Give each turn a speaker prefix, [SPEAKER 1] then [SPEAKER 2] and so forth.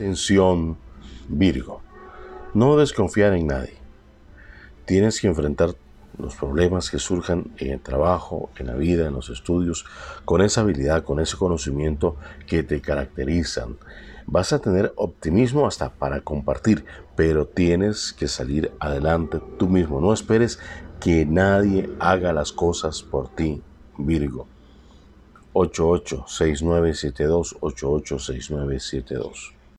[SPEAKER 1] Atención, Virgo. No desconfiar en nadie. Tienes que enfrentar los problemas que surjan en el trabajo, en la vida, en los estudios, con esa habilidad, con ese conocimiento que te caracterizan. Vas a tener optimismo hasta para compartir, pero tienes que salir adelante tú mismo. No esperes que nadie haga las cosas por ti, Virgo. 886972 886972